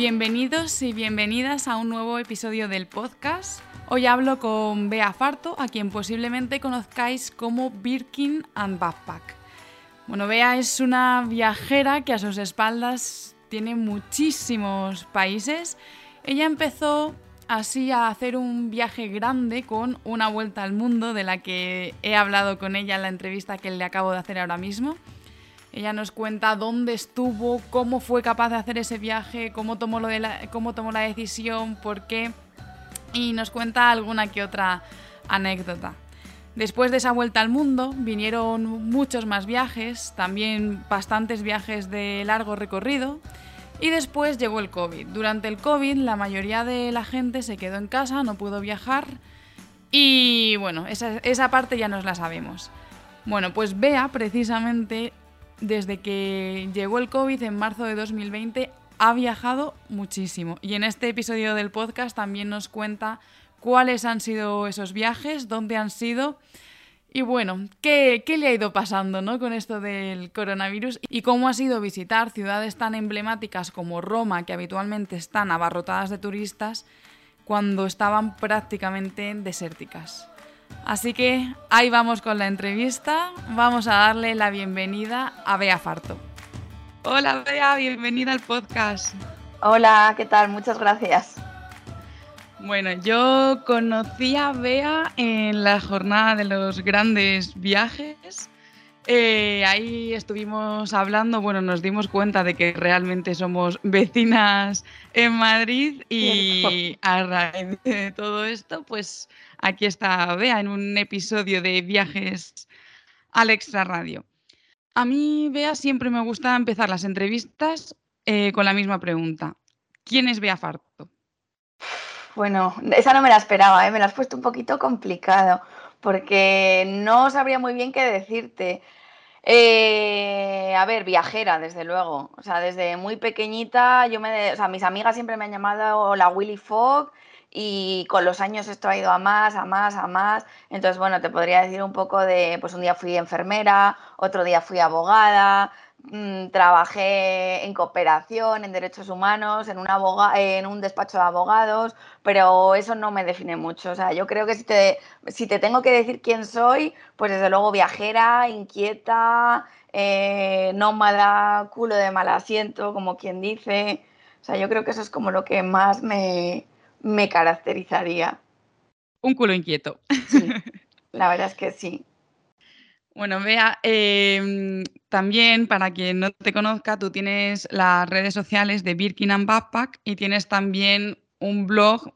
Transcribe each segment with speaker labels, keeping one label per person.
Speaker 1: Bienvenidos y bienvenidas a un nuevo episodio del podcast. Hoy hablo con Bea Farto, a quien posiblemente conozcáis como Birkin and Backpack. Bueno, Bea es una viajera que a sus espaldas tiene muchísimos países. Ella empezó así a hacer un viaje grande con una vuelta al mundo de la que he hablado con ella en la entrevista que le acabo de hacer ahora mismo. Ella nos cuenta dónde estuvo, cómo fue capaz de hacer ese viaje, cómo tomó, la decisión, por qué, y nos cuenta alguna que otra anécdota. Después de esa vuelta al mundo vinieron muchos más viajes, también bastantes viajes de largo recorrido, y después llegó el COVID. Durante el COVID la mayoría de la gente se quedó en casa, no pudo viajar, y bueno, esa, esa parte ya nos la sabemos. Bueno, pues Bea precisamente desde que llegó el COVID en marzo de 2020 ha viajado muchísimo y en este episodio del podcast también nos cuenta cuáles han sido esos viajes, dónde han sido y bueno, qué, le ha ido pasando ¿no? con esto del coronavirus y cómo ha sido visitar ciudades tan emblemáticas como Roma, que habitualmente están abarrotadas de turistas, cuando estaban prácticamente desérticas. Así que ahí vamos con la entrevista. Vamos a darle la bienvenida a Bea Farto. Hola Bea, bienvenida al podcast.
Speaker 2: Hola, ¿qué tal? Muchas gracias.
Speaker 1: Bueno, yo conocí a Bea en la jornada de los grandes viajes. Eh, ahí estuvimos hablando, bueno, nos dimos cuenta de que realmente somos vecinas en Madrid y a raíz de todo esto, pues aquí está Bea en un episodio de Viajes al Extra Radio. A mí, Bea, siempre me gusta empezar las entrevistas eh, con la misma pregunta. ¿Quién es Bea Farto?
Speaker 2: Bueno, esa no me la esperaba, ¿eh? me la has puesto un poquito complicado, porque no sabría muy bien qué decirte. Eh, a ver, viajera, desde luego. O sea, desde muy pequeñita, yo me, o sea, mis amigas siempre me han llamado la Willy Fogg y con los años esto ha ido a más, a más, a más. Entonces, bueno, te podría decir un poco de, pues un día fui enfermera, otro día fui abogada, mm, trabajé en cooperación, en derechos humanos, en, una en un despacho de abogados, pero eso no me define mucho. O sea, yo creo que si te, si te tengo que decir quién soy, pues desde luego viajera, inquieta, eh, nómada, culo de mal asiento, como quien dice. O sea, yo creo que eso es como lo que más me, me caracterizaría.
Speaker 1: Un culo inquieto.
Speaker 2: Sí, la verdad es que sí.
Speaker 1: Bueno, vea, em, también para quien no te conozca, tú tienes las redes sociales de Birkin and Backpack y tienes también un blog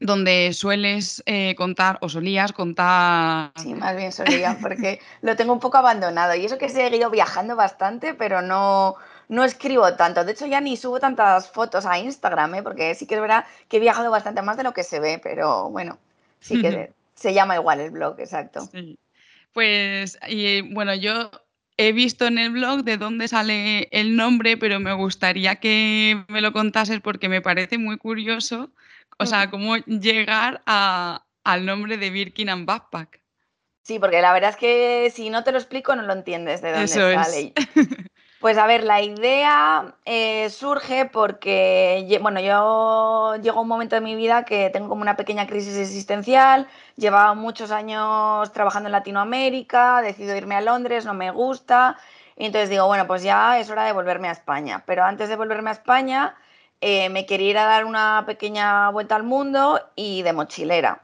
Speaker 1: donde sueles eh, contar, o solías contar...
Speaker 2: Sí, más bien solía, porque lo tengo un poco abandonado. Y eso que he seguido viajando bastante, pero no, no escribo tanto. De hecho, ya ni subo tantas fotos a Instagram, ¿eh? porque sí que es verdad que he viajado bastante más de lo que se ve, pero bueno, sí que se llama igual el blog, exacto.
Speaker 1: Pues, y bueno, yo he visto en el blog de dónde sale el nombre, pero me gustaría que me lo contases porque me parece muy curioso, o sea, cómo llegar al nombre de Birkin and Backpack.
Speaker 2: Sí, porque la verdad es que si no te lo explico no lo entiendes de dónde sale. Pues a ver, la idea eh, surge porque, bueno, yo llego a un momento de mi vida que tengo como una pequeña crisis existencial, llevaba muchos años trabajando en Latinoamérica, decido irme a Londres, no me gusta, y entonces digo, bueno, pues ya es hora de volverme a España. Pero antes de volverme a España, eh, me quería ir a dar una pequeña vuelta al mundo y de mochilera.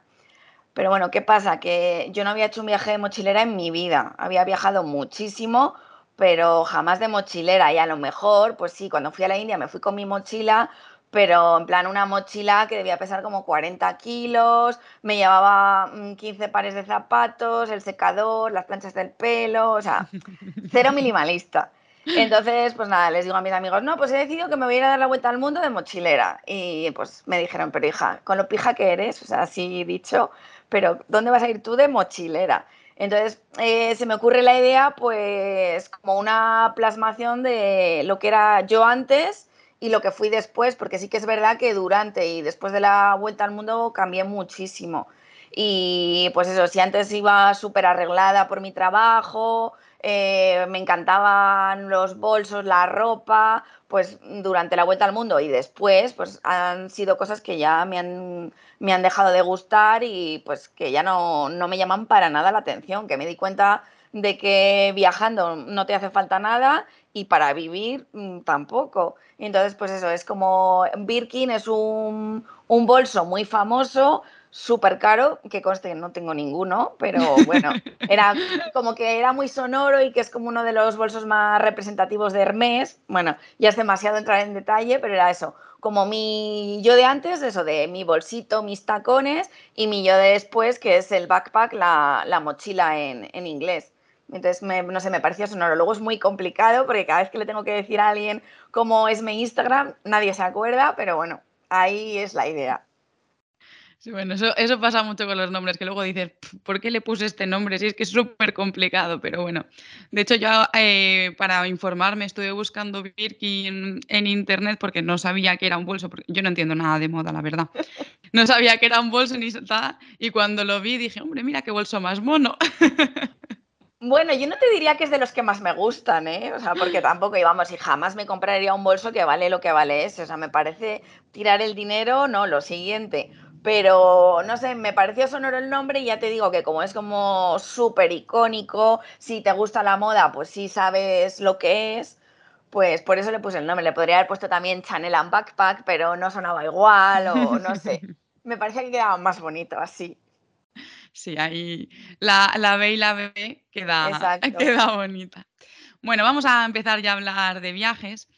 Speaker 2: Pero bueno, ¿qué pasa? Que yo no había hecho un viaje de mochilera en mi vida, había viajado muchísimo pero jamás de mochilera. Y a lo mejor, pues sí, cuando fui a la India me fui con mi mochila, pero en plan una mochila que debía pesar como 40 kilos, me llevaba 15 mm, pares de zapatos, el secador, las planchas del pelo, o sea, cero minimalista. Entonces, pues nada, les digo a mis amigos, no, pues he decidido que me voy a ir a dar la vuelta al mundo de mochilera. Y pues me dijeron, pero hija, con lo pija que eres, o sea, así dicho, pero ¿dónde vas a ir tú de mochilera? Entonces, eh, se me ocurre la idea, pues, como una plasmación de lo que era yo antes y lo que fui después, porque sí que es verdad que durante y después de la vuelta al mundo cambié muchísimo. Y pues eso, si antes iba súper arreglada por mi trabajo, eh, me encantaban los bolsos, la ropa, pues durante la vuelta al mundo y después, pues han sido cosas que ya me han, me han dejado de gustar y pues que ya no, no me llaman para nada la atención, que me di cuenta de que viajando no te hace falta nada y para vivir mm, tampoco. Entonces, pues eso, es como Birkin es un, un bolso muy famoso, súper caro, que conste que no tengo ninguno, pero bueno, era como que era muy sonoro y que es como uno de los bolsos más representativos de Hermes. Bueno, ya es demasiado entrar en detalle, pero era eso, como mi yo de antes, eso de mi bolsito, mis tacones, y mi yo de después, que es el backpack, la, mochila en, en inglés. Entonces, no sé, me parecía sonoro. Luego es muy complicado porque cada vez que le tengo que decir a alguien cómo es mi Instagram, nadie se acuerda, pero bueno, ahí es la idea.
Speaker 1: Bueno, eso, eso pasa mucho con los nombres, que luego dices, ¿por qué le puse este nombre? Si es que es súper complicado, pero bueno. De hecho, yo eh, para informarme estuve buscando Birkin en, internet porque no sabía que era un bolso, porque yo no entiendo nada de moda, la verdad. No sabía que era un bolso ni nada, y cuando lo vi dije, hombre, mira qué bolso más mono.
Speaker 2: Bueno, yo no te diría que es de los que más me gustan, ¿eh? O sea, porque tampoco, íbamos, y jamás me compraría un bolso que vale lo que vale ese. O sea, me parece tirar el dinero, no, lo siguiente. Pero, no sé, me pareció sonoro el nombre y ya te digo que como es como súper icónico, si te gusta la moda, pues sí sabes lo que es, pues por eso le puse el nombre. Le podría haber puesto también Chanel and Backpack, pero no sonaba igual o no sé. Me parecía que quedaba más bonito así.
Speaker 1: Sí, ahí la, la B y la B queda, queda bonita. Bueno, vamos a empezar ya a hablar de viajes.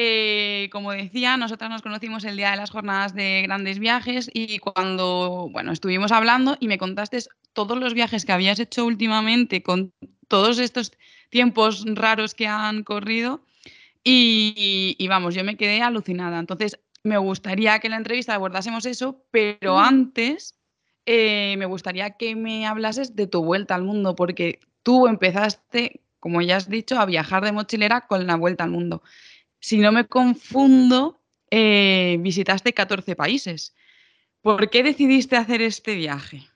Speaker 1: Eh, como decía, nosotras nos conocimos el día de las jornadas de grandes viajes y cuando, bueno, estuvimos hablando y me contaste todos los viajes que habías hecho últimamente con todos estos tiempos raros que han corrido y, y vamos, yo me quedé alucinada. Entonces, me gustaría que en la entrevista abordásemos eso, pero antes eh, me gustaría que me hablases de tu vuelta al mundo, porque tú empezaste, como ya has dicho, a viajar de mochilera con la vuelta al mundo. Si no me confundo, eh, visitaste 14 países. ¿Por qué decidiste hacer este viaje?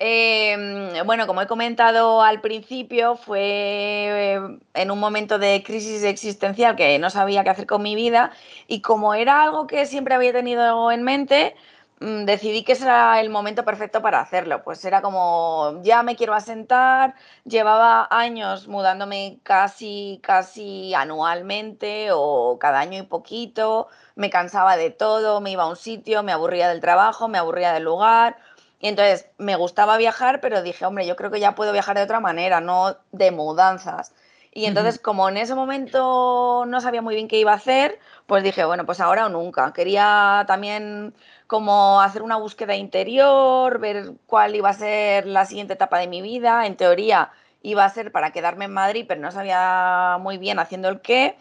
Speaker 2: Em, bueno, como he comentado al principio, fue eh, en un momento de crisis existencial que no sabía qué hacer con mi vida y como era algo que siempre había tenido en mente, decidí que ese era el momento perfecto para hacerlo. Pues era como, ya me quiero asentar, llevaba años mudándome casi, casi anualmente o cada año y poquito, me cansaba de todo, me iba a un sitio, me aburría del trabajo, me aburría del lugar. Y entonces me gustaba viajar, pero dije, hombre, yo creo que ya puedo viajar de otra manera, no de mudanzas. Y entonces, como en ese momento no sabía muy bien qué iba a hacer, pues dije, bueno, pues ahora o nunca. Quería también como hacer una búsqueda interior, ver cuál iba a ser la siguiente etapa de mi vida. En teoría iba a ser para quedarme en Madrid, pero no sabía muy bien haciendo el qué.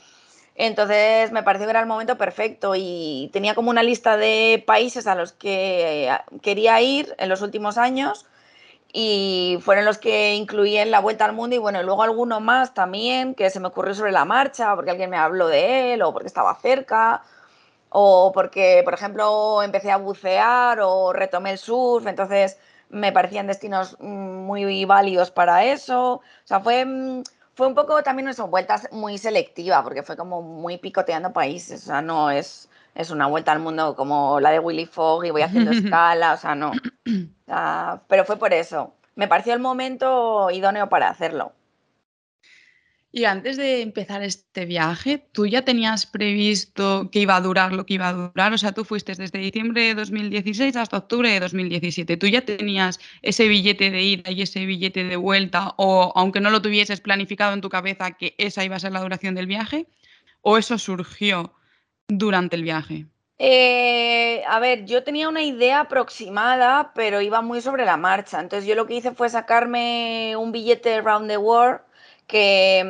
Speaker 2: Entonces me pareció que era el momento perfecto y tenía como una lista de países a los que quería ir en los últimos años y fueron los que incluí en la vuelta al mundo y bueno, luego alguno más también que se me ocurrió sobre la marcha porque alguien me habló de él o porque estaba cerca o porque, por ejemplo, empecé a bucear o retomé el surf, entonces me parecían destinos mm, muy válidos para eso. O sea, fue, mm, fue un poco también eso, vueltas muy selectiva, porque fue como muy picoteando países, o sea, no es, es una vuelta al mundo como la de Willy Fogg y voy haciendo escala, o sea, no. pero fue por eso. Me pareció el momento idóneo para hacerlo.
Speaker 1: Y antes de empezar este viaje, ¿tú ya tenías previsto que iba a durar lo que iba a durar? O sea, tú fuiste desde diciembre de 2016 hasta octubre de 2017. ¿Tú ya tenías ese billete de ida y ese billete de vuelta? ¿O aunque no lo tuvieses planificado en tu cabeza que esa iba a ser la duración del viaje? ¿O eso surgió durante el viaje?
Speaker 2: Eh, a ver, yo tenía una idea aproximada, pero iba muy sobre la marcha. Entonces yo lo que hice fue sacarme un billete round the world que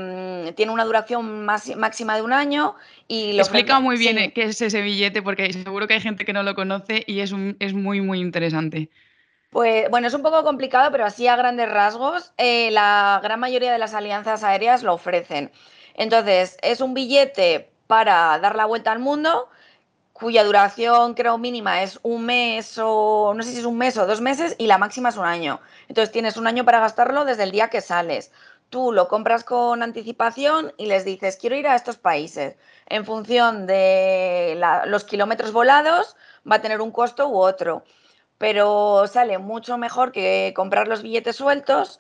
Speaker 2: mm, tiene una duración máxima de un año y
Speaker 1: lo explica muy bien qué es ese billete porque seguro que hay gente que no lo conoce y es, es muy muy interesante.
Speaker 2: Pues bueno, es un poco complicado, pero así a grandes rasgos, eh, la gran mayoría de las alianzas aéreas lo ofrecen. Entonces, es un billete para dar la vuelta al mundo, cuya duración creo mínima es un mes o no sé si es un mes o dos meses y la máxima es un año. Entonces tienes un año para gastarlo desde el día que sales. Tú lo compras con anticipación y les dices, quiero ir a estos países. En función de los kilómetros volados, va a tener un costo u otro. Pero sale mucho mejor que comprar los billetes sueltos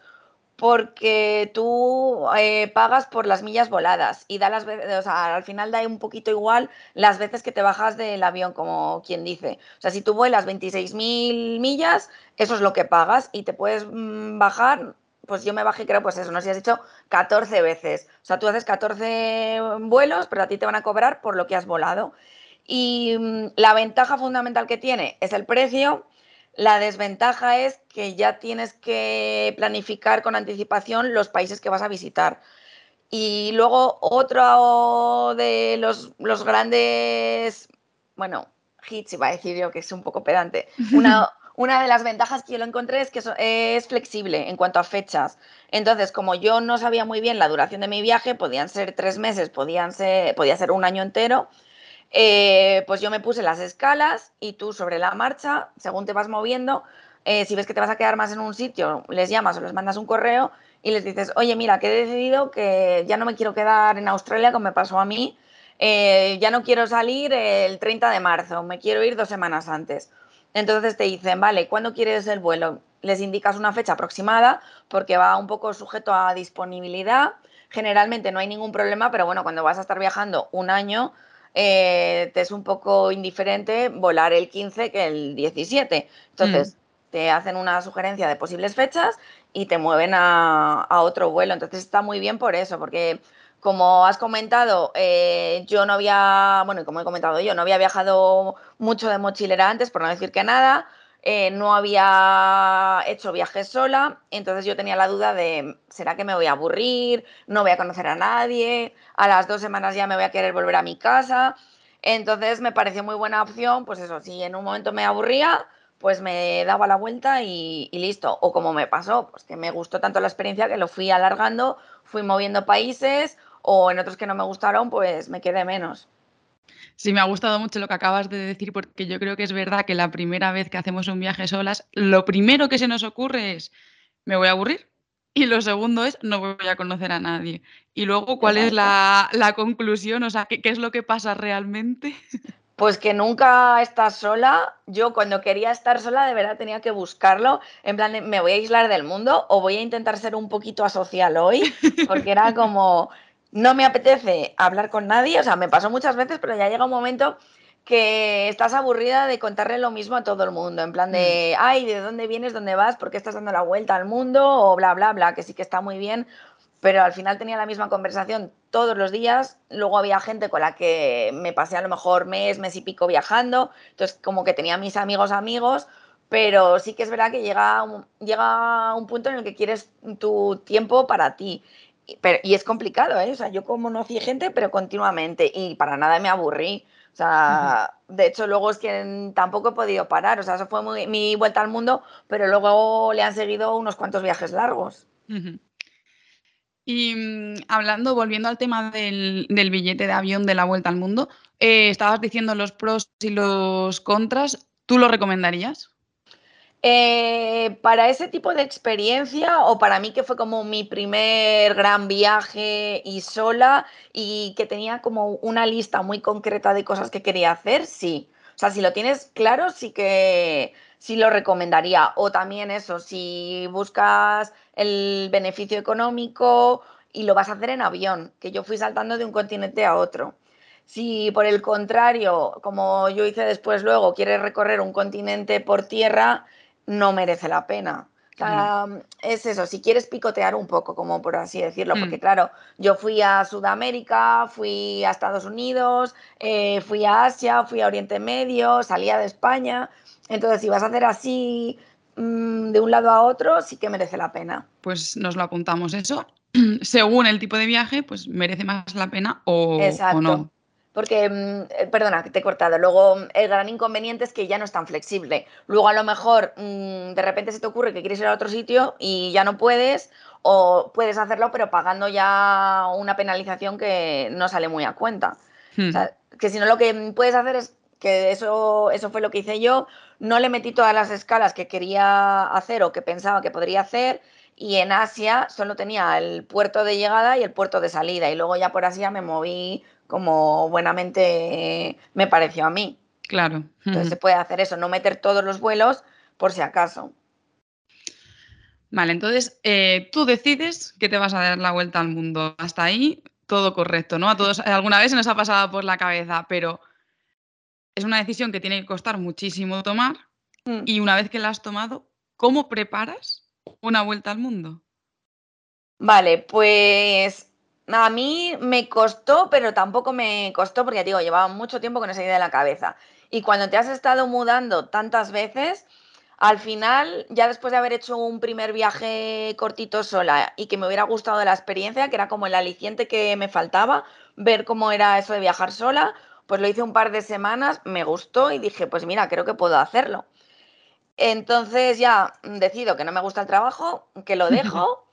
Speaker 2: porque tú eh, pagas por las millas voladas y da las o sea, al final da un poquito igual las veces que te bajas del avión, como quien dice. O sea, si tú vuelas 26.000 millas, eso es lo que pagas y te puedes mm, bajar, pues yo me bajé, creo, pues eso, no sé si has dicho 14 veces. O sea, tú haces 14 vuelos, pero a ti te van a cobrar por lo que has volado. Y mm, la ventaja fundamental que tiene es el precio la desventaja es que ya tienes que planificar con anticipación los países que vas a visitar. Y luego otro de los, grandes, bueno, hits, iba a decir yo que es un poco pedante. Una, una de las ventajas que yo lo encontré es que es flexible en cuanto a fechas. Entonces, como yo no sabía muy bien la duración de mi viaje, podían ser tres meses, podían ser, podía ser un año entero, eh, pues yo me puse las escalas y tú sobre la marcha, según te vas moviendo, eh, si ves que te vas a quedar más en un sitio, les llamas o les mandas un correo y les dices, oye, mira, que he decidido que ya no me quiero quedar en Australia, como me pasó a mí, eh, ya no quiero salir el 30 de marzo, me quiero ir dos semanas antes. Entonces te dicen, vale, ¿cuándo quieres el vuelo? Les indicas una fecha aproximada porque va un poco sujeto a disponibilidad. Generalmente no hay ningún problema, pero bueno, cuando vas a estar viajando un año, eh, te es un poco indiferente volar el 15 que el 17. Entonces, mm. te hacen una sugerencia de posibles fechas y te mueven a, otro vuelo. Entonces, está muy bien por eso, porque como has comentado, eh, yo no había, bueno, como he comentado yo, no había viajado mucho de mochilera antes, por no decir que nada. Eh, no había hecho viajes sola, entonces yo tenía la duda de, ¿será que me voy a aburrir? No voy a conocer a nadie, a las dos semanas ya me voy a querer volver a mi casa. Entonces me pareció muy buena opción, pues eso, si en un momento me aburría, pues me daba la vuelta y, y, listo. O como me pasó, pues que me gustó tanto la experiencia que lo fui alargando, fui moviendo países o en otros que no me gustaron, pues me quedé menos.
Speaker 1: Sí, me ha gustado mucho lo que acabas de decir porque yo creo que es verdad que la primera vez que hacemos un viaje solas, lo primero que se nos ocurre es, me voy a aburrir. Y lo segundo es, no voy a conocer a nadie. Y luego, ¿cuál es la, conclusión? O sea, ¿qué, ¿qué, es lo que pasa realmente?
Speaker 2: Pues que nunca estás sola. Yo cuando quería estar sola de verdad tenía que buscarlo. En plan, me voy a aislar del mundo o voy a intentar ser un poquito asocial hoy. Porque era como, no me apetece hablar con nadie, o sea, me pasó muchas veces, pero ya llega un momento que estás aburrida de contarle lo mismo a todo el mundo, en plan de, mm. ay, ¿de dónde vienes? ¿Dónde vas? ¿Por qué estás dando la vuelta al mundo? O bla, bla, bla, que sí que está muy bien, pero al final tenía la misma conversación todos los días, luego había gente con la que me pasé a lo mejor mes, mes y pico viajando, entonces como que tenía mis amigos amigos, pero sí que es verdad que llega llega un punto en el que quieres tu tiempo para ti y es complicado, ¿eh? O sea, yo conocí gente, pero continuamente, y para nada me aburrí. O sea, de hecho, luego es que tampoco he podido parar. O sea, eso fue mi vuelta al mundo, pero luego le han seguido unos cuantos viajes largos.
Speaker 1: Y mm, hablando, volviendo al tema del, billete de avión de la vuelta al mundo, eh, estabas diciendo los pros y los contras. ¿Tú lo recomendarías?
Speaker 2: Eh, para ese tipo de experiencia, o para mí que fue como mi primer gran viaje y sola, y que tenía como una lista muy concreta de cosas que quería hacer, sí. O sea, si lo tienes claro, sí que sí lo recomendaría. O también eso, si buscas el beneficio económico y lo vas a hacer en avión, que yo fui saltando de un continente a otro. Si por el contrario, como yo hice después luego, quieres recorrer un continente por tierra, no merece la pena. es eso, si quieres picotear un poco, como por así decirlo, mm. porque claro, yo fui a Sudamérica, fui a Estados Unidos, eh, fui a Asia, fui a Oriente Medio, salía de España, entonces si vas a hacer así mm, de un lado a otro, sí que merece la pena.
Speaker 1: Pues nos lo apuntamos eso. según el tipo de viaje, pues merece más la pena o, o no.
Speaker 2: Porque, mm, eh, perdona, que te he cortado. Luego, el gran inconveniente es que ya no es tan flexible. Luego, a lo mejor, mm, de repente se te ocurre que quieres ir a otro sitio y ya no puedes, o puedes hacerlo, pero pagando ya una penalización que no sale muy a cuenta. O sea, hmm. que si no, lo que puedes hacer es que eso, eso fue lo que hice yo. No le metí todas las escalas que quería hacer o que pensaba que podría hacer. Y en Asia solo tenía el puerto de llegada y el puerto de salida. Y luego ya por Asia me moví como buenamente me pareció a mí.
Speaker 1: Claro.
Speaker 2: Entonces se puede hacer eso, no meter todos los vuelos por si acaso.
Speaker 1: Vale, entonces eh, tú decides que te vas a dar la vuelta al mundo. Hasta ahí todo correcto, ¿no? A todos alguna vez se nos ha pasado por la cabeza, pero es una decisión que tiene que costar muchísimo tomar. Mm. Y una vez que la has tomado, ¿cómo preparas una vuelta al mundo?
Speaker 2: Vale, pues a mí me costó, pero tampoco me costó porque, digo, llevaba mucho tiempo con esa idea de la cabeza. Y cuando te has estado mudando tantas veces, al final, ya después de haber hecho un primer viaje cortito sola y que me hubiera gustado la experiencia, que era como el aliciente que me faltaba, ver cómo era eso de viajar sola, pues lo hice un par de semanas, me gustó y dije, pues mira, creo que puedo hacerlo. Entonces ya decido que no me gusta el trabajo, que lo dejo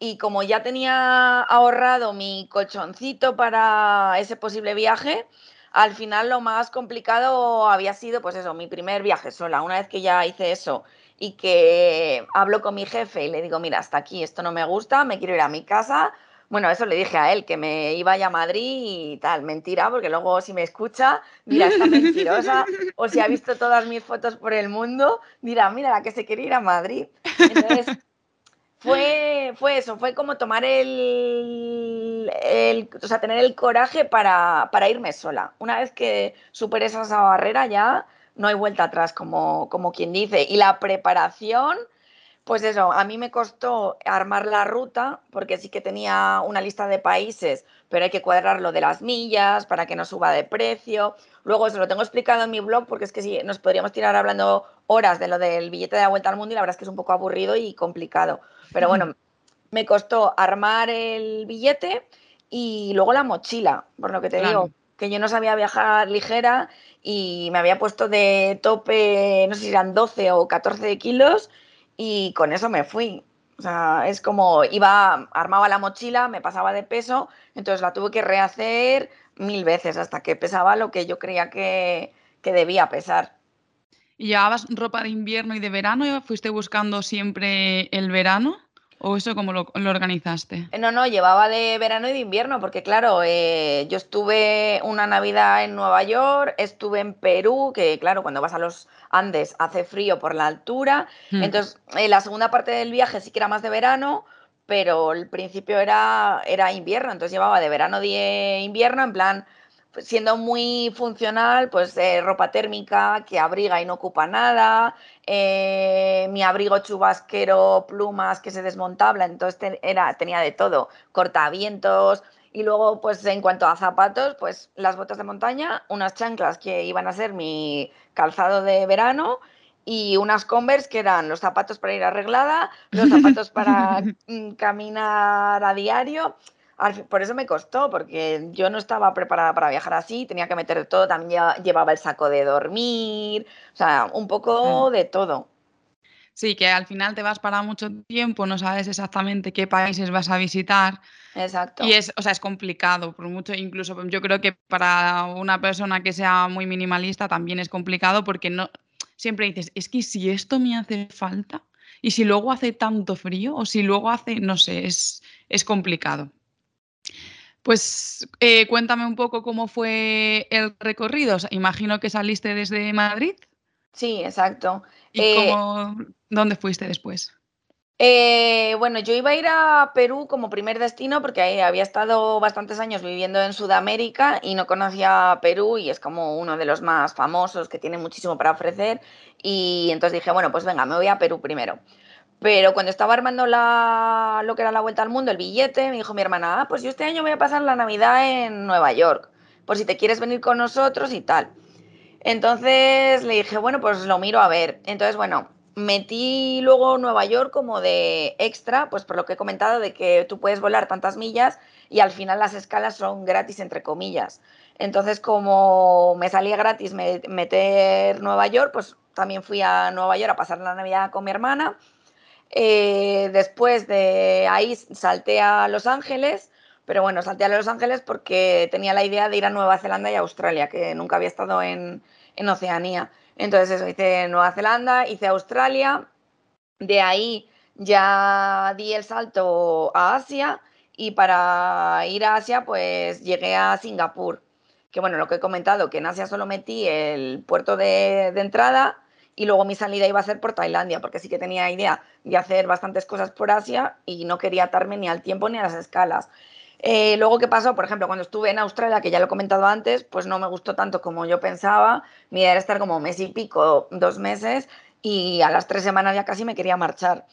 Speaker 2: y como ya tenía ahorrado mi colchoncito para ese posible viaje, al final lo más complicado había sido, pues eso, mi primer viaje sola. Una vez que ya hice eso y que hablo con mi jefe y le digo, mira, hasta aquí, esto no me gusta, me quiero ir a mi casa. Bueno, eso le dije a él, que me iba a, a Madrid y tal, mentira, porque luego si me escucha, mira, está mentirosa, o si ha visto todas mis fotos por el mundo, dirá, mira, la que se quiere ir a Madrid. Entonces, fue, fue eso, fue como tomar el, o sea, tener el coraje para, irme sola. Una vez que superes esa barrera ya no hay vuelta atrás, como, como quien dice. Y la preparación, pues eso, a mí me costó armar la ruta, porque sí que tenía una lista de países, pero hay que cuadrar lo de las millas para que no suba de precio. Luego eso lo tengo explicado en mi blog, porque es que sí, nos podríamos tirar hablando horas de lo del billete de la vuelta al mundo y la verdad es que es un poco aburrido y complicado. Pero bueno, me costó armar el billete y luego la mochila, por lo que te digo, que yo no sabía viajar ligera y me había puesto de tope, no sé si eran 12 o 14 kilos y con eso me fui. O sea, es como iba, armaba la mochila, me pasaba de peso, entonces la tuve que rehacer mil veces hasta que pesaba lo que yo creía que, que debía pesar.
Speaker 1: ¿Y llevabas ropa de invierno y de verano? ¿Y ¿Fuiste buscando siempre el verano? ¿O eso cómo lo, organizaste?
Speaker 2: Eh, no, no, llevaba de verano y de invierno, porque claro, eh, yo estuve una Navidad en Nueva York, estuve en Perú, que claro, cuando vas a los Andes hace frío por la altura. Hmm. Entonces, eh, la segunda parte del viaje sí que era más de verano, pero el principio era, era invierno, entonces llevaba de verano de invierno, en plan siendo muy funcional, pues eh, ropa térmica que abriga y no ocupa nada, eh, mi abrigo chubasquero, plumas que se desmontaba, entonces era, tenía de todo, cortavientos. Y luego, pues en cuanto a zapatos, pues las botas de montaña, unas chanclas que iban a ser mi calzado de verano y unas Converse que eran los zapatos para ir arreglada, los zapatos para caminar a diario por eso me costó, porque yo no estaba preparada para viajar así, tenía que meter todo, también llevaba el saco de dormir, o sea, un poco de todo.
Speaker 1: Sí, que al final te vas para mucho tiempo, no sabes exactamente qué países vas a visitar.
Speaker 2: Exacto.
Speaker 1: Y es, o sea, es complicado, por mucho, incluso yo creo que para una persona que sea muy minimalista también es complicado porque no siempre dices, es que si esto me hace falta y si luego hace tanto frío o si luego hace, no sé, es, es complicado. Pues eh, cuéntame un poco cómo fue el recorrido. imagino que saliste desde Madrid.
Speaker 2: Sí, exacto.
Speaker 1: ¿Y eh, dónde fuiste después?
Speaker 2: Eh, bueno, yo iba a ir a Perú como primer destino porque había estado bastantes años viviendo en Sudamérica y no conocía Perú y es como uno de los más famosos que tiene muchísimo para ofrecer. Y entonces dije, bueno, pues venga, me voy a Perú primero. Pero cuando estaba armando la, lo que era la vuelta al mundo, el billete, me dijo mi hermana, ah, pues yo este año voy a pasar la Navidad en Nueva York, por si te quieres venir con nosotros y tal. Entonces le dije, bueno, pues lo miro a ver. Entonces, bueno, metí luego Nueva York como de extra, pues por lo que he comentado de que tú puedes volar tantas millas y al final las escalas son gratis entre comillas. Entonces, como me salía gratis meter Nueva York, pues también fui a Nueva York a pasar la Navidad con mi hermana. Eh, después de ahí salté a Los Ángeles, pero bueno, salté a Los Ángeles porque tenía la idea de ir a Nueva Zelanda y Australia, que nunca había estado en, Oceanía. Entonces eso, hice Nueva Zelanda, hice Australia, de ahí ya di el salto a Asia y para ir a Asia pues llegué a Singapur, que bueno, lo que he comentado, que en Asia solo metí el puerto de entrada y luego mi salida iba a ser por Tailandia, porque sí que tenía idea de hacer bastantes cosas por Asia y no quería atarme ni al tiempo ni a las escalas. Eh, luego, ¿qué pasó? Por ejemplo, cuando estuve en Australia, que ya lo he comentado antes, pues no me gustó tanto como yo pensaba. Mi idea era estar como mes y pico, dos meses, y a las tres semanas ya casi me quería marchar.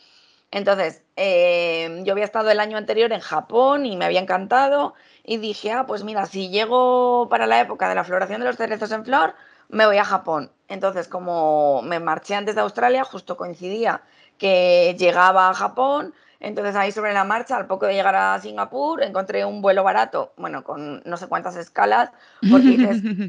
Speaker 2: Entonces, eh, yo había estado el año anterior en Japón y me había encantado y dije, ah, pues mira, si llego para la época de la floración de los cerezos en flor, me voy a Japón. Entonces, como me marché antes de Australia, justo coincidía que llegaba a Japón, entonces ahí sobre la marcha, al poco de llegar a Singapur, encontré un vuelo barato, bueno, con no sé cuántas escalas, porque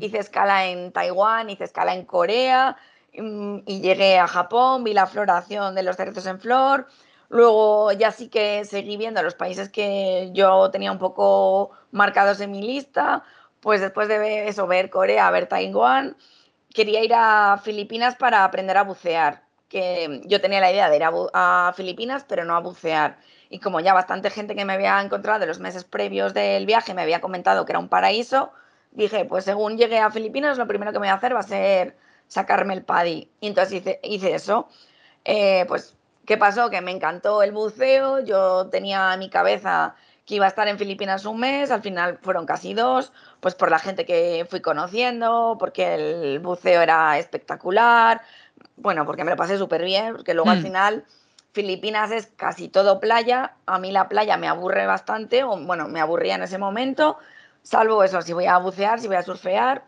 Speaker 2: hice, escala en Taiwán, hice escala en Corea mm, y, llegué a Japón, vi la floración de los cerezos en flor. Luego ya sí que seguí viendo los países que yo tenía un poco marcados en mi lista, pues después de eso, ver Corea, ver Taiwán, quería ir a Filipinas para aprender a bucear que yo tenía la idea de ir a, Filipinas, pero no a bucear. Y como ya bastante gente que me había encontrado de los meses previos del viaje me había comentado que era un paraíso, dije, pues según llegue a Filipinas, lo primero que me voy a hacer va a ser sacarme el paddy. Y entonces hice, eso. Eh, pues, ¿qué pasó? Que me encantó el buceo, yo tenía en mi cabeza que iba a estar en Filipinas un mes, al final fueron casi dos, pues por la gente que fui conociendo, porque el buceo era espectacular, bueno, porque me lo pasé súper bien, porque luego al mm. final Filipinas es casi todo playa, a mí la playa me aburre bastante, o bueno, me aburría en ese momento, salvo eso, si voy a bucear, si voy a surfear,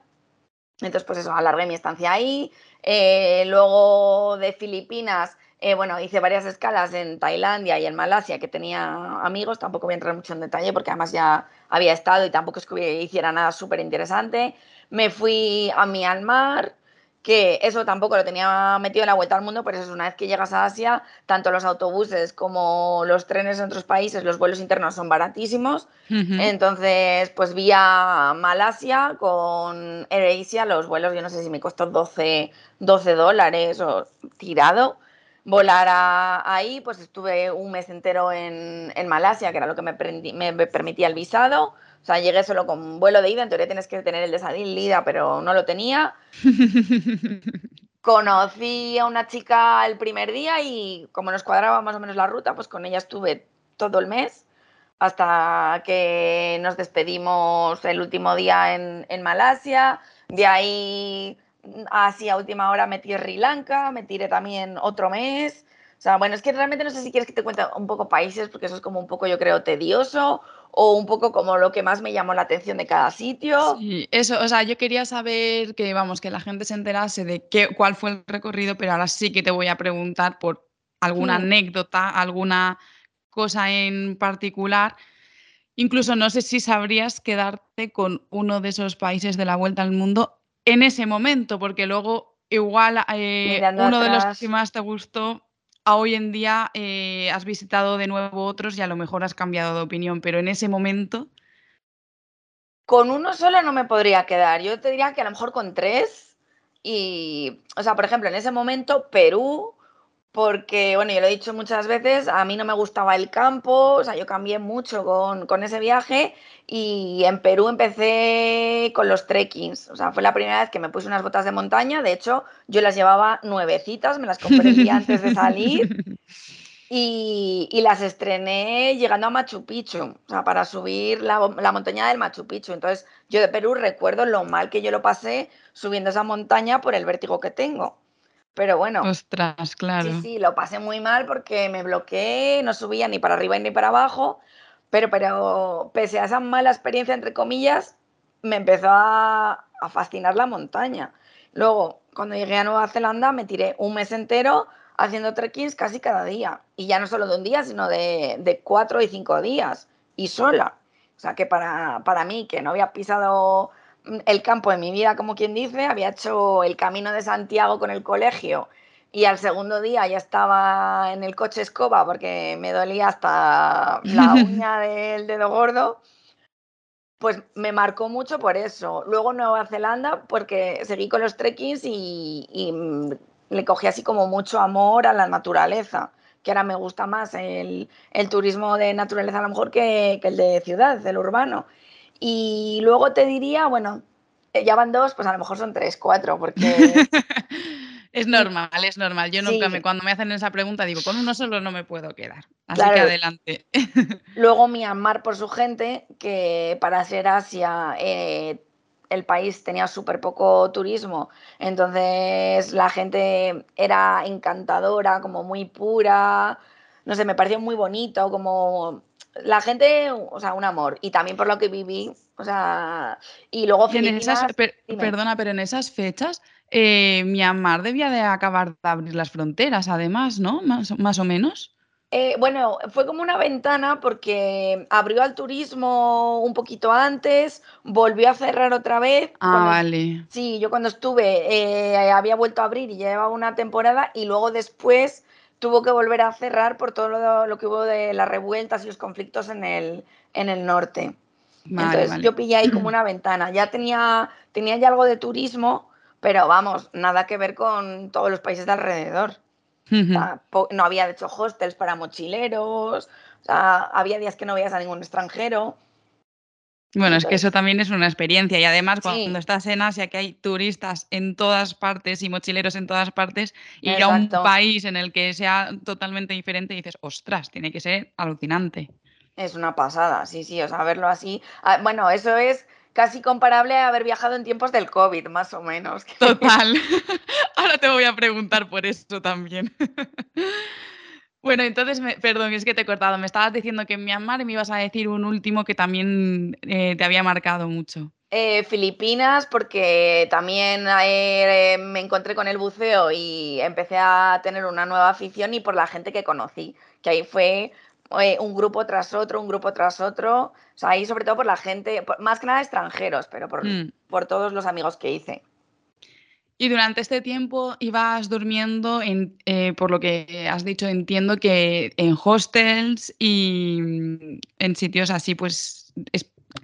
Speaker 2: entonces pues eso, alargué mi estancia ahí, eh, luego de Filipinas, eh, bueno, hice varias escalas en Tailandia y en Malasia, que tenía amigos, tampoco voy a entrar mucho en detalle porque además ya había estado y tampoco es que hiciera nada súper interesante. Me fui a Myanmar, que eso tampoco lo tenía metido en la vuelta al mundo, pero eso es una vez que llegas a Asia, tanto los autobuses como los trenes en otros países, los vuelos internos son baratísimos. Entonces, pues vía Malasia con AirAsia, los vuelos, yo no sé si me costó 12, 12 dólares o tirado. Volar ahí, pues estuve un mes entero en, en Malasia, que era lo que me, me permitía el visado. O sea, llegué solo con vuelo de ida, en teoría tienes que tener el de salida, pero no lo tenía. Conocí a una chica el primer día y como nos cuadraba más o menos la ruta, pues con ella estuve todo el mes hasta que nos despedimos el último día en, en Malasia. De ahí, así a última hora, metí Sri Lanka, me tiré también otro mes. O sea, bueno, es que realmente no sé si quieres que te cuente un poco países, porque eso es como un poco, yo creo, tedioso, o un poco como lo que más me llamó la atención de cada sitio.
Speaker 1: Sí, eso, o sea, yo quería saber que, vamos, que la gente se enterase de qué, cuál fue el recorrido, pero ahora sí que te voy a preguntar por alguna hmm. anécdota, alguna cosa en particular. Incluso no sé si sabrías quedarte con uno de esos países de la vuelta al mundo en ese momento, porque luego igual eh, uno de los que más te gustó hoy en día eh, has visitado de nuevo otros y a lo mejor has cambiado de opinión, pero en ese momento...
Speaker 2: Con uno solo no me podría quedar. Yo te diría que a lo mejor con tres. Y, o sea, por ejemplo, en ese momento Perú porque, bueno, yo lo he dicho muchas veces, a mí no me gustaba el campo, o sea, yo cambié mucho con, ese viaje y en Perú empecé con los trekkings, o sea, fue la primera vez que me puse unas botas de montaña, de hecho, yo las llevaba nuevecitas, me las compré antes de salir y, las estrené llegando a Machu Picchu, o sea, para subir la, la montaña del Machu Picchu. Entonces, yo de Perú recuerdo lo mal que yo lo pasé subiendo esa montaña por el vértigo que tengo. Pero bueno.
Speaker 1: Ostras, claro.
Speaker 2: Sí, sí, lo pasé muy mal porque me bloqueé, no subía ni para arriba ni para abajo. Pero, pero pese a esa mala experiencia, entre comillas, me empezó a, fascinar la montaña. Luego, cuando llegué a Nueva Zelanda, me tiré un mes entero haciendo trekkings casi cada día. Y ya no solo de un día, sino de, de cuatro y cinco días. Y sola. O sea que para, para mí, que no había pisado el campo en mi vida, como quien dice, había hecho el camino de Santiago con el colegio y al segundo día ya estaba en el coche escoba porque me dolía hasta la uña del dedo gordo, pues me marcó mucho por eso. Luego Nueva Zelanda porque seguí con los trekkings y, mm, le cogí así como mucho amor a la naturaleza, que ahora me gusta más el, turismo de naturaleza a lo mejor que, que el de ciudad, el urbano. Y luego te diría, bueno, ya van dos, pues a lo mejor son tres, cuatro, porque
Speaker 1: Es normal, es normal. Yo nunca me, cuando me hacen esa pregunta digo, con uno solo no me puedo quedar. Así que adelante.
Speaker 2: Luego Myanmar por su gente, que para ser Asia eh, el país tenía súper poco turismo, entonces la gente era encantadora, como muy pura, no sé, me pareció muy bonito, como la gente, o sea, un amor. Y también por lo que viví, o sea, y luego
Speaker 1: Filipinas... perdona, pero en esas fechas eh, Myanmar debía de acabar de abrir las fronteras, además, ¿no? Más, más o menos.
Speaker 2: Eh, bueno, fue como una ventana porque abrió al turismo un poquito antes, volvió a cerrar otra vez.
Speaker 1: Ah, vale.
Speaker 2: Sí, yo cuando estuve eh, había vuelto a abrir y llevaba una temporada y luego después tuvo que volver a cerrar por todo lo, que hubo de las revueltas y los conflictos en el, en el norte. Entonces yo pillé ahí como una ventana. Ya tenía, tenía ya algo de turismo, pero vamos, nada que ver con todos los países de alrededor. no había, de hecho, hostels para mochileros, o sea, había días que no veías a ningún extranjero.
Speaker 1: Bueno, es que eso también es una experiencia y además cuando estás en Asia que hay turistas en todas partes y mochileros en todas partes y ir a un país en el que sea totalmente diferente dices, ostras, tiene que ser alucinante.
Speaker 2: Es una pasada, sí, sí, o sea, verlo así. Ah, bueno, eso es casi comparable a haber viajado en tiempos del COVID, más o menos.
Speaker 1: Total. Ahora te voy a preguntar por esto también. Bueno, entonces, perdón, es que te he cortado. Me estabas diciendo que en Myanmar me ibas a decir un último que también eh, te había marcado mucho.
Speaker 2: Eh, Filipinas, porque también eh, me encontré con el buceo y empecé a tener una nueva afición y por la gente que conocí, que ahí fue un grupo tras otro, un grupo tras otro. O sea, ahí sobre todo por la gente, más que nada extranjeros, pero por, mm. por todos los amigos que hice.
Speaker 1: Y durante este tiempo ibas durmiendo, en, eh, por lo que has dicho, entiendo que en hostels y mm, en sitios así, pues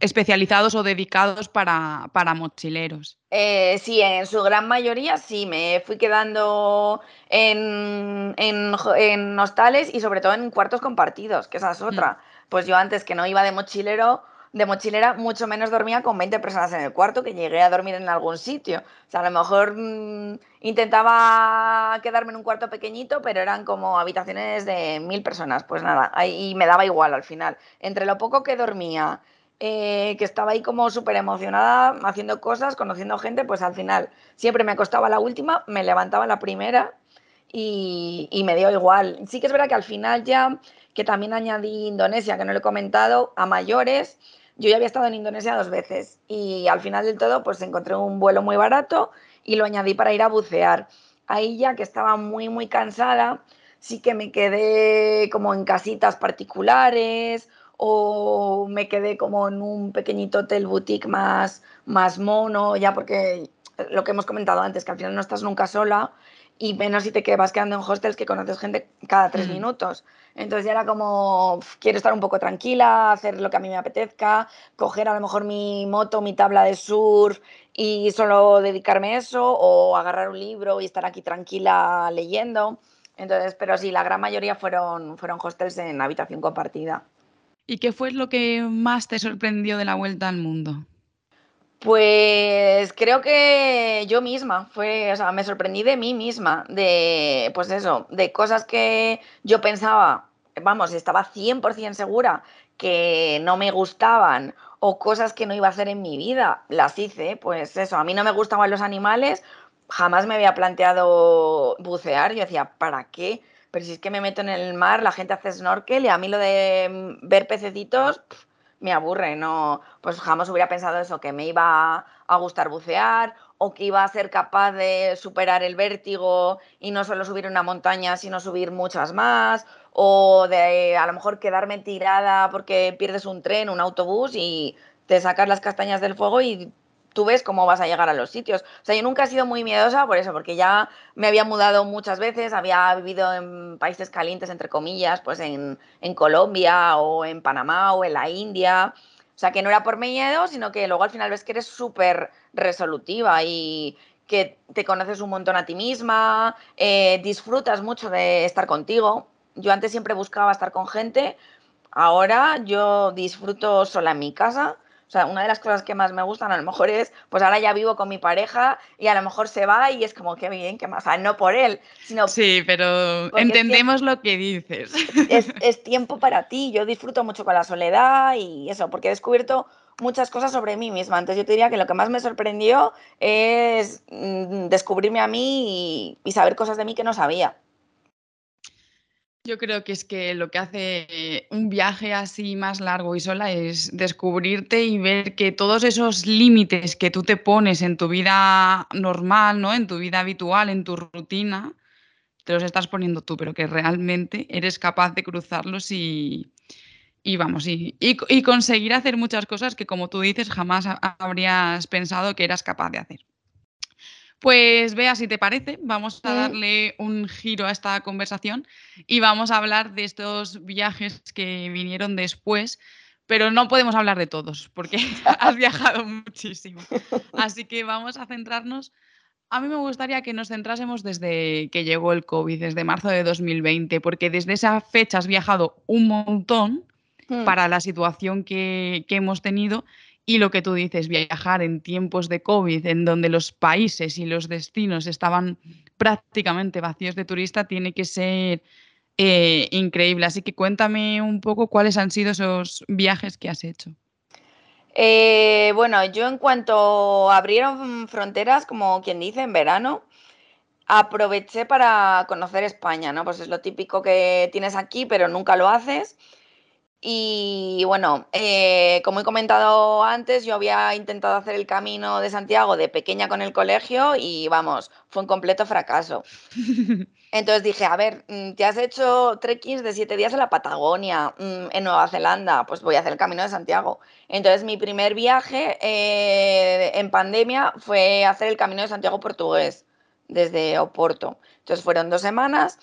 Speaker 1: especializados o dedicados para, para mochileros.
Speaker 2: Eh, sí, en su gran mayoría sí, me fui quedando en, en, hostales y sobre todo en cuartos compartidos, que esa es mm. otra. Pues yo antes que no iba de mochilero, de mochilera, mucho menos dormía con 20 personas en el cuarto, que llegué a dormir en algún sitio. O sea, a lo mejor mm, intentaba quedarme en un cuarto pequeñito, pero eran como habitaciones de mil personas. Pues nada, y me daba igual al final. Entre lo poco que dormía eh, que estaba ahí como súper emocionada haciendo cosas, conociendo gente, pues al final siempre me acostaba la última, me levantaba la primera y, y, me dio igual. Sí que es verdad que al final ya, que también añadí Indonesia, que no lo he comentado, a mayores, yo ya había estado en Indonesia dos veces y al final del todo pues encontré un vuelo muy barato y lo añadí para ir a bucear. Ahí ya que estaba muy, muy cansada, sí que me quedé como en casitas particulares o me quedé como en un pequeñito hotel boutique más, más mono, ya porque lo que hemos comentado antes, que al final no estás nunca sola y menos si te vas quedando en hostels que conoces gente cada tres minutos. Entonces ya era como, quiero estar un poco tranquila, hacer lo que a mí me apetezca, coger a lo mejor mi moto, mi tabla de surf y solo dedicarme a eso, o agarrar un libro y estar aquí tranquila leyendo. Entonces, pero sí, la gran mayoría fueron, fueron hostels en habitación compartida.
Speaker 1: ¿Y qué fue lo que más te sorprendió de la vuelta al mundo?
Speaker 2: Pues creo que yo misma, fue, o sea, me sorprendí de mí misma, de, pues eso, de cosas que yo pensaba, vamos, estaba 100% segura que no me gustaban o cosas que no iba a hacer en mi vida, las hice, pues eso, a mí no me gustaban los animales, jamás me había planteado bucear, yo decía, ¿para qué? pero si es que me meto en el mar, la gente hace snorkel y a mí lo de mm, ver pececitos me aburre, no, pues jamás hubiera pensado eso, que me iba a gustar bucear o que iba a ser capaz de superar el vértigo y no solo subir una montaña, sino subir muchas más, o de a lo mejor quedarme tirada porque pierdes un tren, un autobús y te sacas las castañas del fuego y tú ves cómo vas a llegar a los sitios. O sea, yo nunca he sido muy miedosa por eso, porque ya me había mudado muchas veces, había vivido en países calientes, entre comillas, pues en, en Colombia o en Panamá o en la India. O sea, que no era por miedo, sino que luego al final ves que eres súper resolutiva y que te conoces un montón a ti misma, eh, disfrutas mucho de estar contigo. Yo antes siempre buscaba estar con gente, ahora yo disfruto sola en mi casa o sea, una de las cosas que más me gustan a lo mejor es, pues ahora ya vivo con mi pareja y a lo mejor se va y es como, qué bien, qué más. O sea, no por él, sino...
Speaker 1: Sí, pero entendemos lo que dices.
Speaker 2: Es, es tiempo para ti. Yo disfruto mucho con la soledad y eso, porque he descubierto muchas cosas sobre mí misma. Entonces yo te diría que lo que más me sorprendió es mm, descubrirme a mí y, y saber cosas de mí que no sabía.
Speaker 1: Yo creo que es que lo que hace un viaje así más largo y sola es descubrirte y ver que todos esos límites que tú te pones en tu vida normal, ¿no? En tu vida habitual, en tu rutina, te los estás poniendo tú, pero que realmente eres capaz de cruzarlos y, y vamos, y, y, conseguir hacer muchas cosas que, como tú dices, jamás habrías pensado que eras capaz de hacer. Pues vea, si te parece, vamos a darle un giro a esta conversación y vamos a hablar de estos viajes que vinieron después, pero no podemos hablar de todos porque has viajado muchísimo. Así que vamos a centrarnos. A mí me gustaría que nos centrásemos desde que llegó el COVID, desde marzo de 2020, porque desde esa fecha has viajado un montón hmm. para la situación que, que hemos tenido y lo que tú dices, viajar en tiempos de COVID, en donde los países y los destinos estaban prácticamente vacíos de turistas, tiene que ser eh, increíble. Así que cuéntame un poco cuáles han sido esos viajes que has hecho.
Speaker 2: Eh, bueno, yo en cuanto abrieron fronteras, como quien dice, en verano, aproveché para conocer España, ¿no? Pues es lo típico que tienes aquí, pero nunca lo haces. Y bueno, eh, como he comentado antes, yo había intentado hacer el camino de Santiago de pequeña con el colegio y vamos, fue un completo fracaso. Entonces dije, a ver, mm, te has hecho trekkings de siete días en la Patagonia, mm, en Nueva Zelanda, pues voy a hacer el camino de Santiago. Entonces mi primer viaje eh, en pandemia fue hacer el camino de Santiago portugués desde Oporto. Entonces fueron dos semanas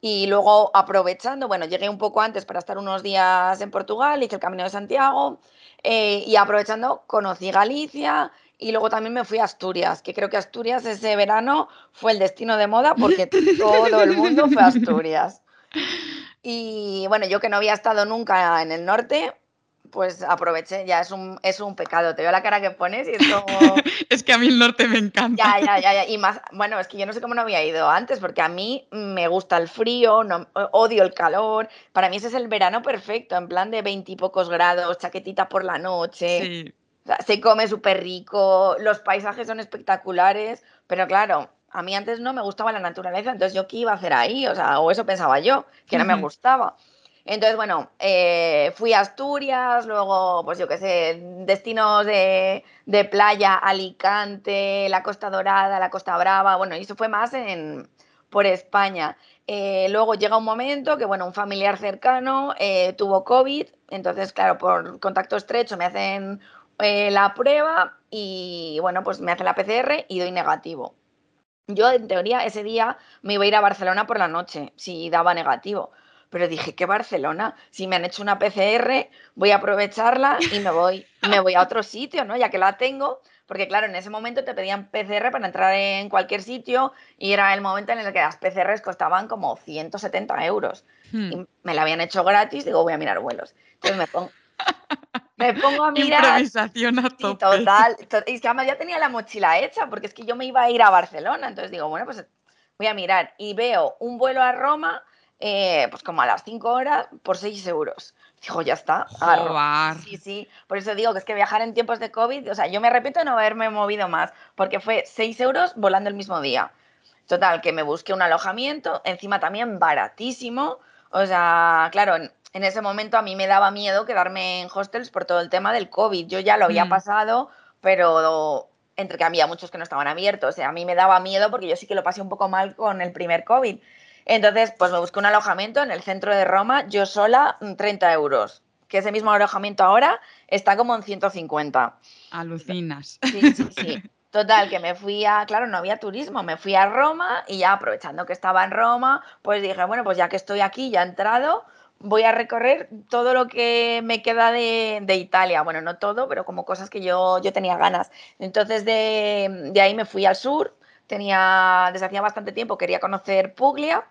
Speaker 2: y luego aprovechando, bueno, llegué un poco antes para estar unos días en Portugal, hice el Camino de Santiago eh, y aprovechando conocí Galicia y luego también me fui a Asturias, que creo que Asturias ese verano fue el destino de moda porque todo el mundo fue a Asturias. Y bueno, yo que no había estado nunca en el norte, pues aproveché, ya es un, es un pecado. Te veo la cara que pones y es como.
Speaker 1: es que a mí el norte me encanta.
Speaker 2: Ya, ya, ya, ya. Y más, bueno, es que yo no sé cómo no había ido antes, porque a mí me gusta el frío, no, odio el calor. Para mí ese es el verano perfecto, en plan de veintipocos grados, chaquetita por la noche. Sí. se come súper rico, los paisajes son espectaculares, pero claro, a mí antes no me gustaba la naturaleza, entonces yo qué iba a hacer ahí, o sea, o eso pensaba yo, que no me gustaba. Entonces, bueno, eh, fui a Asturias, luego, pues yo qué sé, destinos de, playa, Alicante, la Costa Dorada, la Costa Brava, bueno, y eso fue más en, por España. Eh, luego llega un momento que, bueno, un familiar cercano eh, tuvo COVID, entonces, claro, por contacto estrecho me hacen la prueba y, bueno, pues me hacen la PCR y doy negativo. Yo, en teoría, ese día me iba a ir a Barcelona por la noche, si daba negativo pero dije, ¿qué Barcelona? Si me han hecho una PCR, voy a aprovecharla y me voy, me voy a otro sitio, ¿no? Ya que la tengo, porque claro, en ese momento te pedían PCR para entrar en cualquier sitio y era el momento en el que las PCRs costaban como 170 euros. Hmm. Y me la habían hecho gratis, digo, voy a mirar vuelos. Entonces me pongo, me pongo a mirar.
Speaker 1: Improvisación a tope.
Speaker 2: total, Y es que además ya tenía la mochila hecha, porque es que yo me iba a ir a Barcelona. Entonces digo, bueno, pues voy a mirar. Y veo un vuelo a Roma eh, pues como a las 5 horas por 6 euros. Digo, ya está. Sí, sí. Por eso digo que es que viajar en tiempos de COVID, o sea, yo me repito no haberme movido más, porque fue 6 euros volando el mismo día. Total, que me busqué un alojamiento, encima también baratísimo. O sea, claro, en, ese momento a mí me daba miedo quedarme en hostels por todo el tema del COVID. Yo ya lo había mm. pasado, pero entre que había muchos que no estaban abiertos. a mí me daba miedo porque yo sí que lo pasé un poco mal con el primer COVID. Entonces, pues me busqué un alojamiento en el centro de Roma, yo sola, 30 mm, euros. Que ese mismo alojamiento ahora está como en 150.
Speaker 1: Alucinas.
Speaker 2: Sí, sí, sí. Total, que me fui a, claro, no había turismo, me fui a Roma y ya aprovechando que estaba en Roma, pues dije, bueno, pues ya que estoy aquí, ya he entrado, voy a recorrer todo lo que me queda de, Italia. Bueno, no todo, pero como cosas que yo, yo tenía ganas. Entonces de, de ahí me fui al sur, tenía, desde hacía bastante tiempo, quería conocer Puglia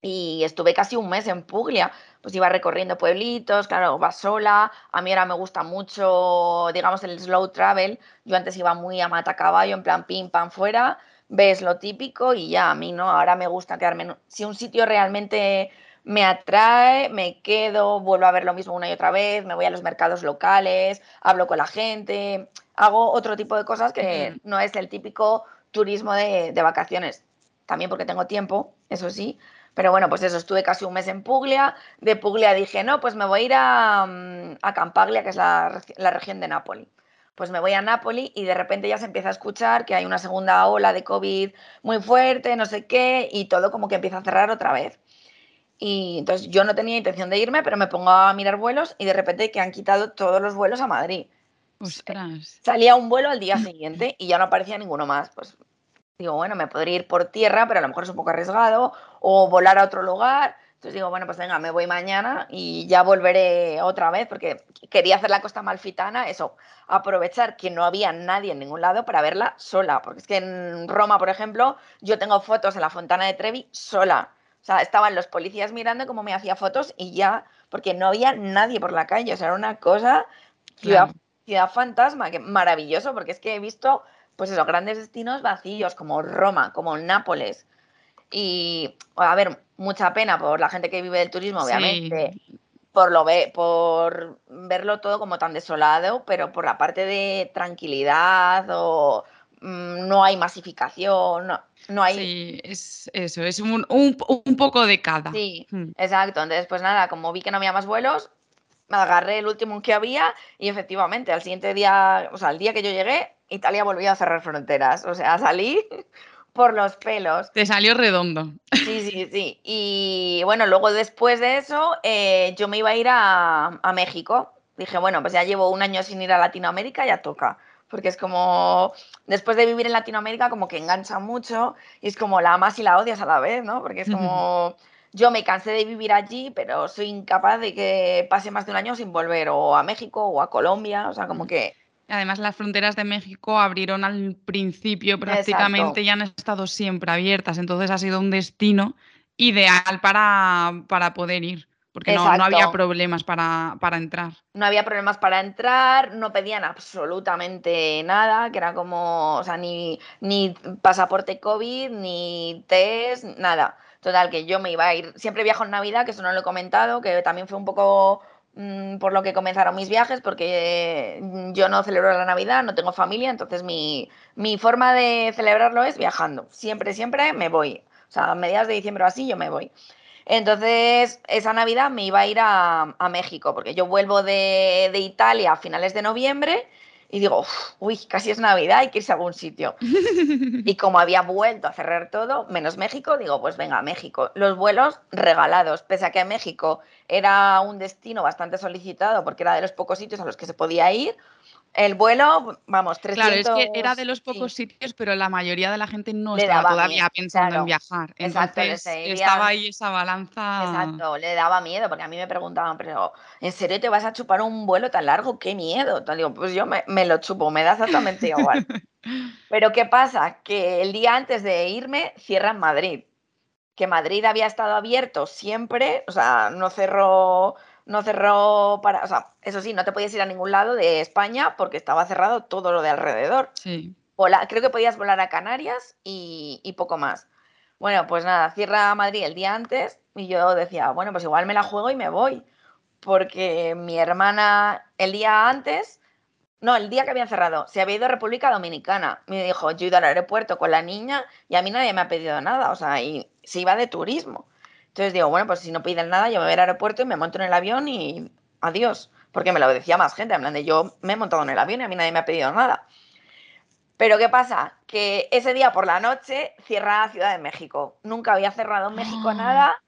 Speaker 2: y estuve casi un mes en Puglia, pues iba recorriendo pueblitos, claro, va sola, a mí ahora me gusta mucho, digamos, el slow travel, yo antes iba muy a mata caballo, en plan pim, pam, fuera, ves lo típico y ya, a mí no, ahora me gusta quedarme, si un sitio realmente me atrae, me quedo, vuelvo a ver lo mismo una y otra vez, me voy a los mercados locales, hablo con la gente, hago otro tipo de cosas que no es el típico turismo de, de vacaciones, también porque tengo tiempo, eso sí, pero bueno, pues eso, estuve casi un mes en Puglia. De Puglia dije, no, pues me voy a ir a, mm, Campaglia, que es la, región de Nápoli. Pues me voy a Nápoli y de repente ya se empieza a escuchar que hay una segunda ola de COVID muy fuerte, no sé qué, y todo como que empieza a cerrar otra vez. Y entonces yo no tenía intención de irme, pero me pongo a mirar vuelos y de repente que han quitado todos los vuelos a Madrid.
Speaker 1: Ostras.
Speaker 2: Salía un vuelo al día siguiente y ya no aparecía ninguno más. Pues digo, bueno, me podría ir por tierra, pero a lo mejor es un poco arriesgado, o volar a otro lugar. Entonces digo, bueno, pues venga, me voy mañana y ya volveré otra vez, porque quería hacer la costa malfitana, eso, aprovechar que no había nadie en ningún lado para verla sola, porque es que en Roma, por ejemplo, yo tengo fotos en la Fontana de Trevi sola. O sea, estaban los policías mirando cómo me hacía fotos y ya, porque no había nadie por la calle, o sea, era una cosa, ciudad, ciudad fantasma, que maravilloso, porque es que he visto pues esos grandes destinos vacíos como Roma, como Nápoles. Y, a ver, mucha pena por la gente que vive del turismo, obviamente, por, lo ve, por verlo todo como tan desolado, pero por la parte de tranquilidad o mm, no hay masificación, no, no hay...
Speaker 1: Sí, es eso, es un, un, poco de cada.
Speaker 2: Sí, hmm. exacto. Entonces, pues nada, como vi que no había más vuelos, agarré el último que había y efectivamente al siguiente día, o sea, el día que yo llegué, Italia volvió a cerrar fronteras. O sea, salí por los pelos.
Speaker 1: Te salió redondo.
Speaker 2: Sí, sí, sí. Y bueno, luego después de eso, eh, yo me iba a ir a, México. Dije, bueno, pues ya llevo un año sin ir a Latinoamérica, ya toca. Porque es como, después de vivir en Latinoamérica, como que engancha mucho y es como la amas y la odias a la vez, ¿no? Porque es como, yo me cansé de vivir allí, pero soy incapaz de que pase más de un año sin volver o a México o a Colombia, o sea, como que
Speaker 1: Además, las fronteras de México abrieron al principio prácticamente y han estado siempre abiertas, entonces ha sido un destino ideal para, para poder ir, porque no, había problemas para, para, entrar.
Speaker 2: No había problemas para entrar, no pedían absolutamente nada, que era como, o sea, ni, ni pasaporte COVID, ni test, nada. Total, que yo me iba a ir, siempre viajo en Navidad, que eso no lo he comentado, que también fue un poco Mm, por lo que comenzaron mis viajes, porque yo no celebro la Navidad, no tengo familia, entonces mi, forma de celebrarlo es viajando. Siempre, siempre me voy. O sea, a mediados de diciembre así yo me voy. Entonces, esa Navidad me iba a ir a, México, porque yo vuelvo de, de Italia a finales de noviembre y digo, uy, casi es Navidad, hay que irse a algún sitio. y como había vuelto a cerrar todo, menos México, digo, pues venga, México. Los vuelos regalados, pese a que México era un destino bastante solicitado porque era de los pocos sitios a los que se podía ir, el vuelo, vamos, 300...
Speaker 1: Claro, es que era de los pocos sitios, pero la mayoría de la gente no estaba todavía pensando en viajar. Entonces estaba ahí esa balanza...
Speaker 2: Exacto, le daba miedo, porque a mí me preguntaban, pero ¿en serio te vas a chupar un vuelo tan largo? ¡Qué miedo! Entonces digo, pues yo me, me lo chupo, me da exactamente igual. pero ¿qué pasa? Que el día antes de irme cierran Madrid. Que Madrid había estado abierto siempre, o sea, no cerró no cerró para, o sea, eso sí, no te podías ir a ningún lado de España porque estaba cerrado todo lo de alrededor.
Speaker 1: Sí.
Speaker 2: creo que podías volar a Canarias y, y, poco más. Bueno, pues nada, cierra Madrid el día antes y yo decía, bueno, pues igual me la juego y me voy. Porque mi hermana el día antes, no, el día que habían cerrado, se había ido a República Dominicana. Me dijo, yo he ido al aeropuerto con la niña y a mí nadie me ha pedido nada, o sea, y se iba de turismo. Entonces digo, bueno, pues si no piden nada, yo me voy al aeropuerto y me monto en el avión y adiós. Porque me lo decía más gente, en plan de yo me he montado en el avión y a mí nadie me ha pedido nada. Pero ¿qué pasa? Que ese día por la noche cierra Ciudad de México. Nunca había cerrado en México
Speaker 1: Ah.
Speaker 2: nada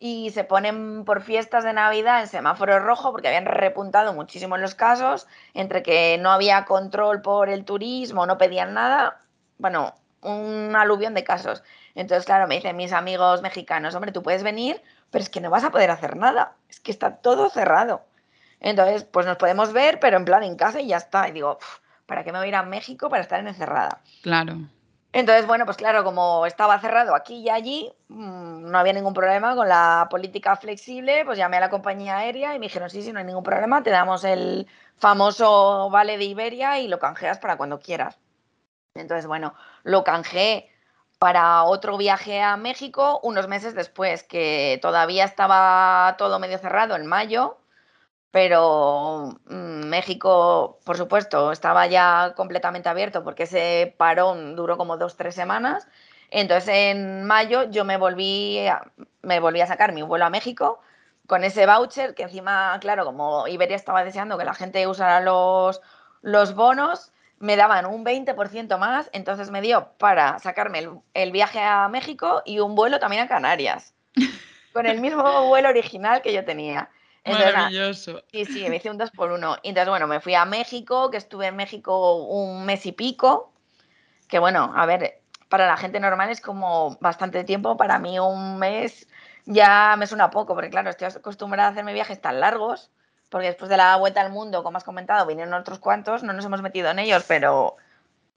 Speaker 2: y se ponen por fiestas de Navidad en semáforo rojo porque habían repuntado muchísimo los casos, entre que no había control por el turismo, no pedían nada. Bueno, un aluvión de casos. Entonces, claro, me dicen mis amigos mexicanos, hombre, tú puedes venir, pero es que no vas a poder hacer nada. Es que está todo cerrado. Entonces, pues nos podemos ver, pero en plan en casa y ya está. Y digo, "Uf, ¿para qué me voy a ir a México para estar en encerrada?
Speaker 1: Claro.
Speaker 2: Entonces, bueno, pues claro, como estaba cerrado aquí y allí, mm, no había ningún problema con la política flexible, pues llamé a la compañía aérea y me dijeron, sí, sí, no hay ningún problema, te damos el famoso vale de Iberia y lo canjeas para cuando quieras. Entonces, bueno, lo canjeé para otro viaje a México unos meses después, que todavía estaba todo medio cerrado en mayo, pero mm, México, por supuesto, estaba ya completamente abierto porque ese parón duró como dos, tres semanas. Entonces en mayo yo me volví a, me volví a sacar mi vuelo a México con ese voucher que encima, claro, como Iberia estaba deseando que la gente usara los, los bonos, me daban un 20% más, entonces me dio para sacarme el, el viaje a México y un vuelo también a Canarias, con el mismo vuelo original que yo tenía. Entonces,
Speaker 1: Maravilloso.
Speaker 2: Sí, sí, me hice un 2 por 1 Y entonces, bueno, me fui a México, que estuve en México un mes y pico, que bueno, a ver, para la gente normal es como bastante tiempo, para mí un mes ya me suena poco, porque claro, estoy acostumbrada a hacerme viajes tan largos, porque después de la vuelta al mundo, como has comentado, vinieron otros cuantos, no nos hemos metido en ellos, pero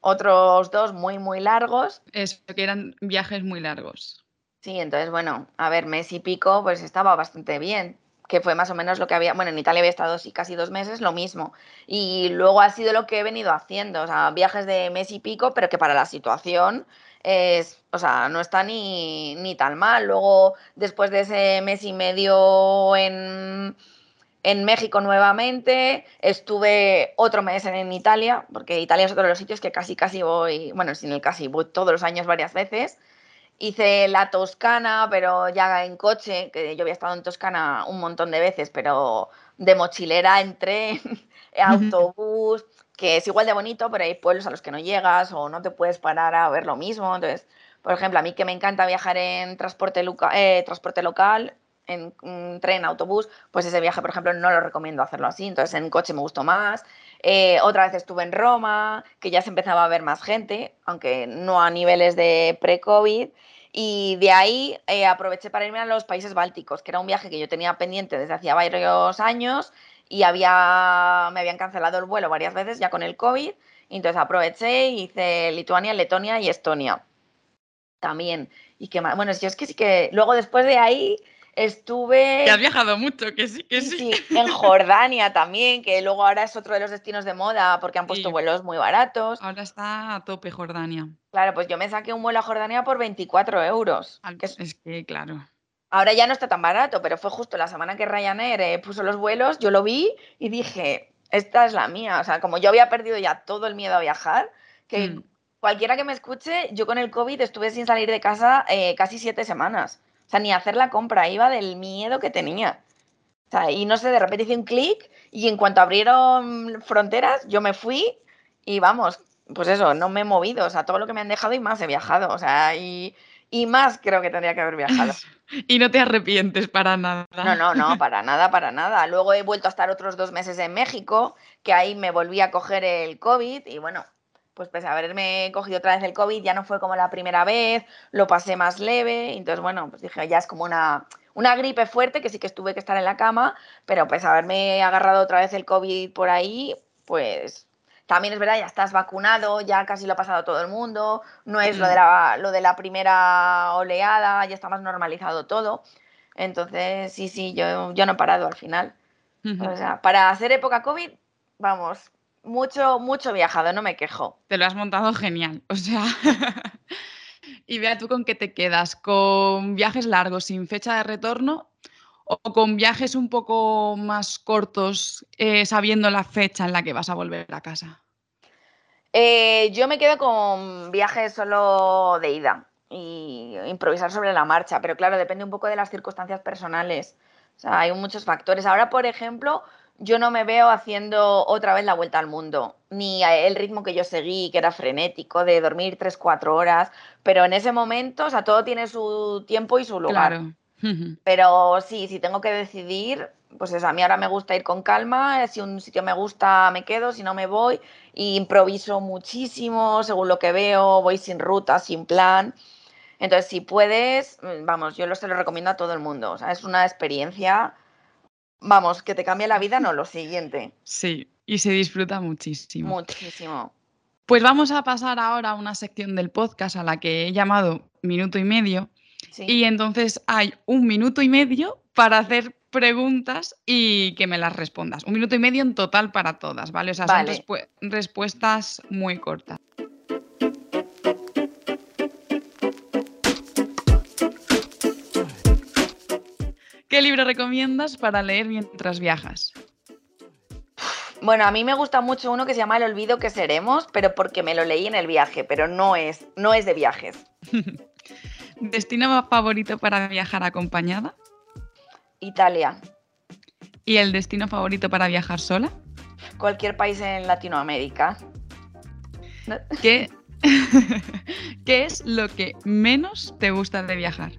Speaker 2: otros dos muy, muy largos.
Speaker 1: Eso, que eran viajes muy largos.
Speaker 2: Sí, entonces, bueno, a ver, mes y pico, pues estaba bastante bien que fue más o menos lo que había, bueno, en Italia había estado sí, casi dos meses, lo mismo. Y luego ha sido lo que he venido haciendo, o sea, viajes de mes y pico, pero que para la situación es, o sea, no está ni, ni tan mal. Luego, después de ese mes y medio en, en México nuevamente, estuve otro mes en, en Italia, porque Italia es otro de los sitios que casi, casi voy, bueno, sin el casi, voy todos los años varias veces. Hice la Toscana, pero ya en coche, que yo había estado en Toscana un montón de veces, pero de mochilera en tren, autobús, que es igual de bonito, pero hay pueblos a los que no llegas o no te puedes parar a ver lo mismo. Entonces, por ejemplo, a mí que me encanta viajar en transporte, loca eh, transporte local, en tren, autobús, pues ese viaje, por ejemplo, no lo recomiendo hacerlo así. Entonces, en coche me gustó más. Eh, otra vez estuve en Roma, que ya se empezaba a ver más gente, aunque no a niveles de pre-COVID. Y de ahí eh, aproveché para irme a los países bálticos, que era un viaje que yo tenía pendiente desde hacía varios años y había, me habían cancelado el vuelo varias veces ya con el COVID. Entonces aproveché y hice Lituania, Letonia y Estonia también. Y que bueno, yo es que sí que luego después de ahí estuve...
Speaker 1: Que has viajado mucho, que sí, que sí.
Speaker 2: sí. En Jordania también, que luego ahora es otro de los destinos de moda porque han puesto
Speaker 1: Sí.
Speaker 2: vuelos muy baratos.
Speaker 1: Ahora está a tope Jordania.
Speaker 2: Claro, pues yo me saqué un vuelo a Jordania por 24 euros.
Speaker 1: Al-
Speaker 2: que es-
Speaker 1: Es que, claro.
Speaker 2: ahora ya no está tan barato, pero fue justo la semana que Ryanair eh, puso los vuelos, yo lo vi y dije, esta es la mía. O sea, como yo había perdido ya todo el miedo a viajar, que
Speaker 1: Mm.
Speaker 2: cualquiera que me escuche, yo con el COVID estuve sin salir de casa eh, casi siete semanas. O sea, ni hacer la compra, iba del miedo que tenía. O sea, y no sé, de repente hice un clic y en cuanto abrieron fronteras, yo me fui y vamos, pues eso, no me he movido. O sea, todo lo que me han dejado y más he viajado. O sea, y, y más creo que tendría que haber viajado.
Speaker 1: Y no te arrepientes para nada.
Speaker 2: No, no, no, para nada, para nada. Luego he vuelto a estar otros dos meses en México, que ahí me volví a coger el COVID y bueno, pues pese a haberme cogido otra vez el COVID, ya no fue como la primera vez, lo pasé más leve, entonces bueno, pues dije, ya es como una, una gripe fuerte, que sí que estuve que estar en la cama, pero a haberme agarrado otra vez el COVID por ahí, pues también es verdad, ya estás vacunado, ya casi lo ha pasado todo el mundo, no es lo de la, lo de la primera oleada, ya está más normalizado todo. Entonces, sí, sí, yo, yo no he parado al final. O sea, para hacer época COVID, vamos, mucho, mucho viajado, no me quejo.
Speaker 1: Te lo has montado genial. O sea. y vea tú con qué te quedas. ¿Con viajes largos sin fecha de retorno? ¿O con viajes un poco más cortos, eh, sabiendo la fecha en la que vas a volver a casa?
Speaker 2: Eh, yo me quedo con viajes solo de ida y improvisar sobre la marcha, pero claro, depende un poco de las circunstancias personales. O sea, hay muchos factores. Ahora, por ejemplo, yo no me veo haciendo otra vez la vuelta al mundo, ni el ritmo que yo seguí, que era frenético, de dormir 3-4 horas, pero en ese momento, o sea, todo tiene su tiempo y su lugar.
Speaker 1: Claro.
Speaker 2: Pero sí, si tengo que decidir, pues eso, a mí ahora me gusta ir con calma, si un sitio me gusta me quedo, si no me voy, y improviso muchísimo, según lo que veo, voy sin ruta, sin plan. Entonces, si puedes, vamos, yo lo se lo recomiendo a todo el mundo, o sea, es una experiencia Vamos, que te cambia la vida, no, lo siguiente.
Speaker 1: Sí, y se disfruta muchísimo.
Speaker 2: Muchísimo.
Speaker 1: Pues vamos a pasar ahora a una sección del podcast a la que he llamado minuto y medio. Y entonces hay un minuto y medio para hacer preguntas y que me las respondas. Un minuto y medio en total para todas, ¿vale? O sea, son respuestas muy cortas. ¿Qué libro recomiendas para leer mientras viajas?
Speaker 2: Bueno, a mí me gusta mucho uno que se llama El olvido que seremos, pero porque me lo leí en el viaje, pero no es, no es de viajes.
Speaker 1: ¿Destino favorito para viajar acompañada?
Speaker 2: Italia.
Speaker 1: ¿Y el destino favorito para viajar sola?
Speaker 2: Cualquier país en Latinoamérica.
Speaker 1: ¿Qué, ¿Qué es lo que menos te gusta de viajar?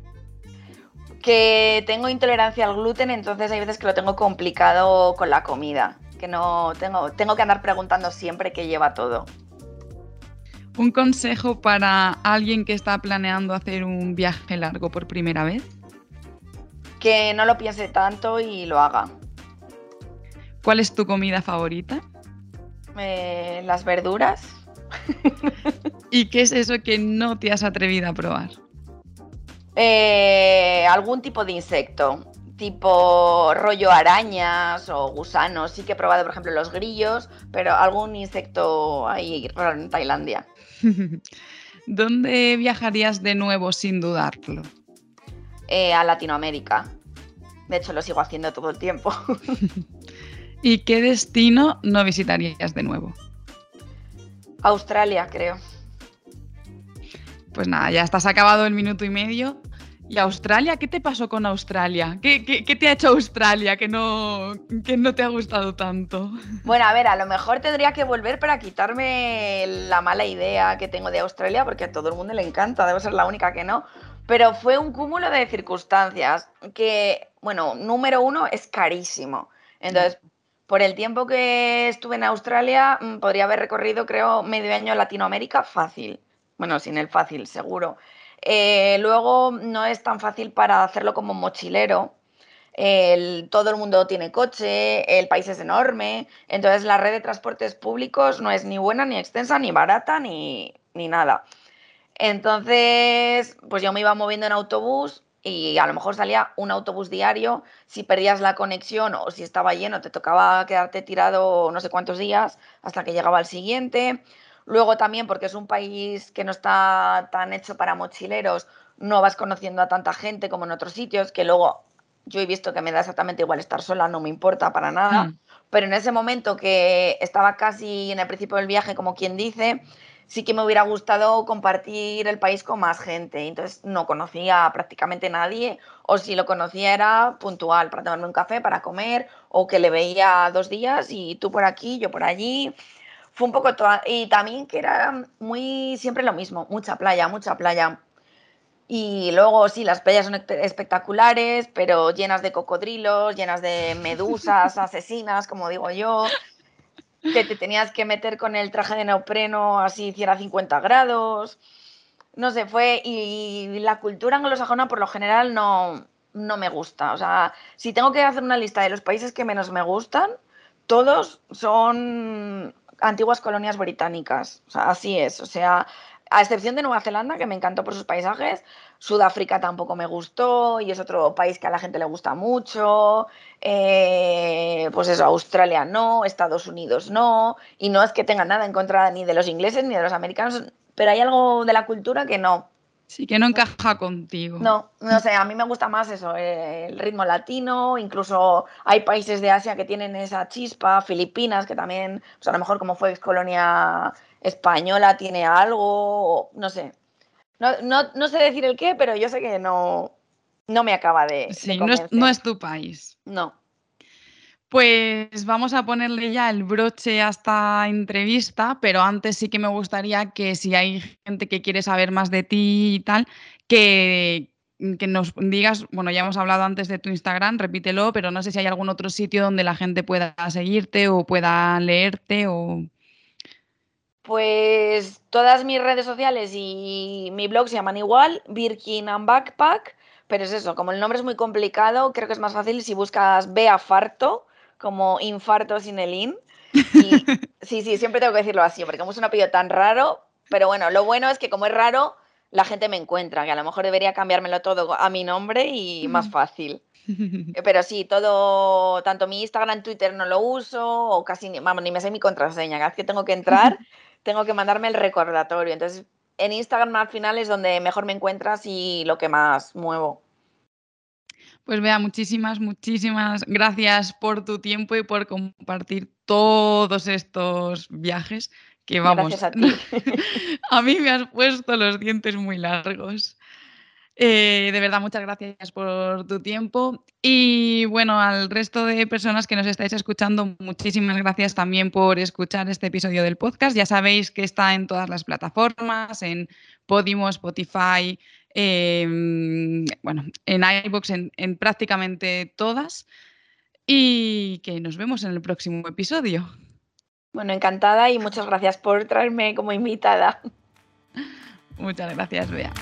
Speaker 2: Que tengo intolerancia al gluten, entonces hay veces que lo tengo complicado con la comida, que no tengo, tengo que andar preguntando siempre qué lleva todo.
Speaker 1: ¿Un consejo para alguien que está planeando hacer un viaje largo por primera vez?
Speaker 2: Que no lo piense tanto y lo haga.
Speaker 1: ¿Cuál es tu comida favorita?
Speaker 2: Eh, las verduras.
Speaker 1: ¿Y qué es eso que no te has atrevido a probar?
Speaker 2: Eh, algún tipo de insecto, tipo rollo arañas o gusanos. Sí que he probado, por ejemplo, los grillos, pero algún insecto ahí raro en Tailandia.
Speaker 1: ¿Dónde viajarías de nuevo sin dudarlo?
Speaker 2: Eh, a Latinoamérica. De hecho, lo sigo haciendo todo el tiempo.
Speaker 1: ¿Y qué destino no visitarías de nuevo?
Speaker 2: Australia, creo.
Speaker 1: Pues nada, ya estás acabado el minuto y medio. ¿Y Australia? ¿Qué te pasó con Australia? ¿Qué, te ha hecho Australia que no, que no te ha gustado tanto?
Speaker 2: Bueno, a ver, a lo mejor tendría que volver para quitarme la mala idea que tengo de Australia, porque a todo el mundo le encanta, debo ser la única que no. Pero fue un cúmulo de circunstancias que, bueno, número uno, es carísimo. Entonces, por el tiempo que estuve en Australia, mm, podría haber recorrido, creo, medio año Latinoamérica fácil. Bueno, sin el fácil, seguro. Eh, luego no es tan fácil para hacerlo como mochilero. todo el mundo tiene coche, el país es enorme, entonces la red de transportes públicos no es ni buena, ni extensa, ni barata, ni, ni nada. Entonces, pues yo me iba moviendo en autobús y a lo mejor salía un autobús diario. Si perdías la conexión o si estaba lleno, te tocaba quedarte tirado no sé cuántos días hasta que llegaba el siguiente. Luego también porque es un país que no está tan hecho para mochileros, no vas conociendo a tanta gente como en otros sitios, que luego yo he visto que me da exactamente igual estar sola, no me importa para nada. Hmm. Pero en ese momento que estaba casi en el principio del viaje, como quien dice, sí que me hubiera gustado compartir el país con más gente. Entonces no conocía prácticamente nadie, o si lo conocía era puntual, para tomarme un café, para comer, o que le veía dos días y tú por aquí, yo por allí fue un poco toda, y también que era muy siempre lo mismo, mucha playa, mucha playa. Y luego sí, las playas son espectaculares, pero llenas de cocodrilos, llenas de medusas asesinas, como digo yo, que te tenías que meter con el traje de neopreno así hiciera 50 grados. No sé, fue y la cultura anglosajona por lo general no no me gusta, o sea, si tengo que hacer una lista de los países que menos me gustan, todos son antiguas colonias británicas. Así es. O sea, a excepción de Nueva Zelanda, que me encantó por sus paisajes, Sudáfrica tampoco me gustó y es otro país que a la gente le gusta mucho. Eh, pues eso, Australia no, Estados Unidos no. Y no es que tenga nada en contra ni de los ingleses ni de los americanos, pero hay algo de la cultura que no.
Speaker 1: Sí, que no encaja contigo.
Speaker 2: No, no sé, a mí me gusta más eso, eh, el ritmo latino, incluso hay países de Asia que tienen esa chispa, Filipinas, que también, pues a lo mejor como fue ex colonia española, tiene algo, no sé. No, sé decir el qué, pero yo sé que no, no me acaba de.
Speaker 1: Sí, no, es, no es tu país.
Speaker 2: No.
Speaker 1: Pues vamos a ponerle ya el broche a esta entrevista, pero antes sí que me gustaría que si hay gente que quiere saber más de ti y tal, que, que nos digas, bueno, ya hemos hablado antes de tu Instagram, repítelo, pero no sé si hay algún otro sitio donde la gente pueda seguirte o pueda leerte o...
Speaker 2: Pues todas mis redes sociales y mi blog se llaman igual, Birkin and Backpack, pero es eso, como el nombre es muy complicado, creo que es más fácil si buscas Bea Farto, como infarto sin el in. sí, sí, siempre tengo que decirlo así, porque como es un apellido tan raro, pero bueno, lo bueno es que como es raro, la gente me encuentra, que a lo mejor debería cambiármelo todo a mi nombre y más fácil. Pero sí, todo, tanto mi Instagram, Twitter no lo uso, o casi, vamos, ni me sé mi contraseña. Cada vez que tengo que entrar, tengo que mandarme el recordatorio. Entonces, en Instagram al final es donde mejor me encuentras y lo que más muevo.
Speaker 1: Pues vea, muchísimas, muchísimas gracias por tu tiempo y por compartir todos estos viajes que vamos.
Speaker 2: a, ti.
Speaker 1: a mí me has puesto los dientes muy largos. Eh, de verdad, muchas gracias por tu tiempo. Y bueno, al resto de personas que nos estáis escuchando, muchísimas gracias también por escuchar este episodio del podcast. Ya sabéis que está en todas las plataformas, en Podimo, Spotify, em, bueno, en iBox, en, en prácticamente todas. Y que nos vemos en el próximo episodio.
Speaker 2: Bueno, encantada y muchas gracias por traerme como invitada.
Speaker 1: Muchas gracias, Bea.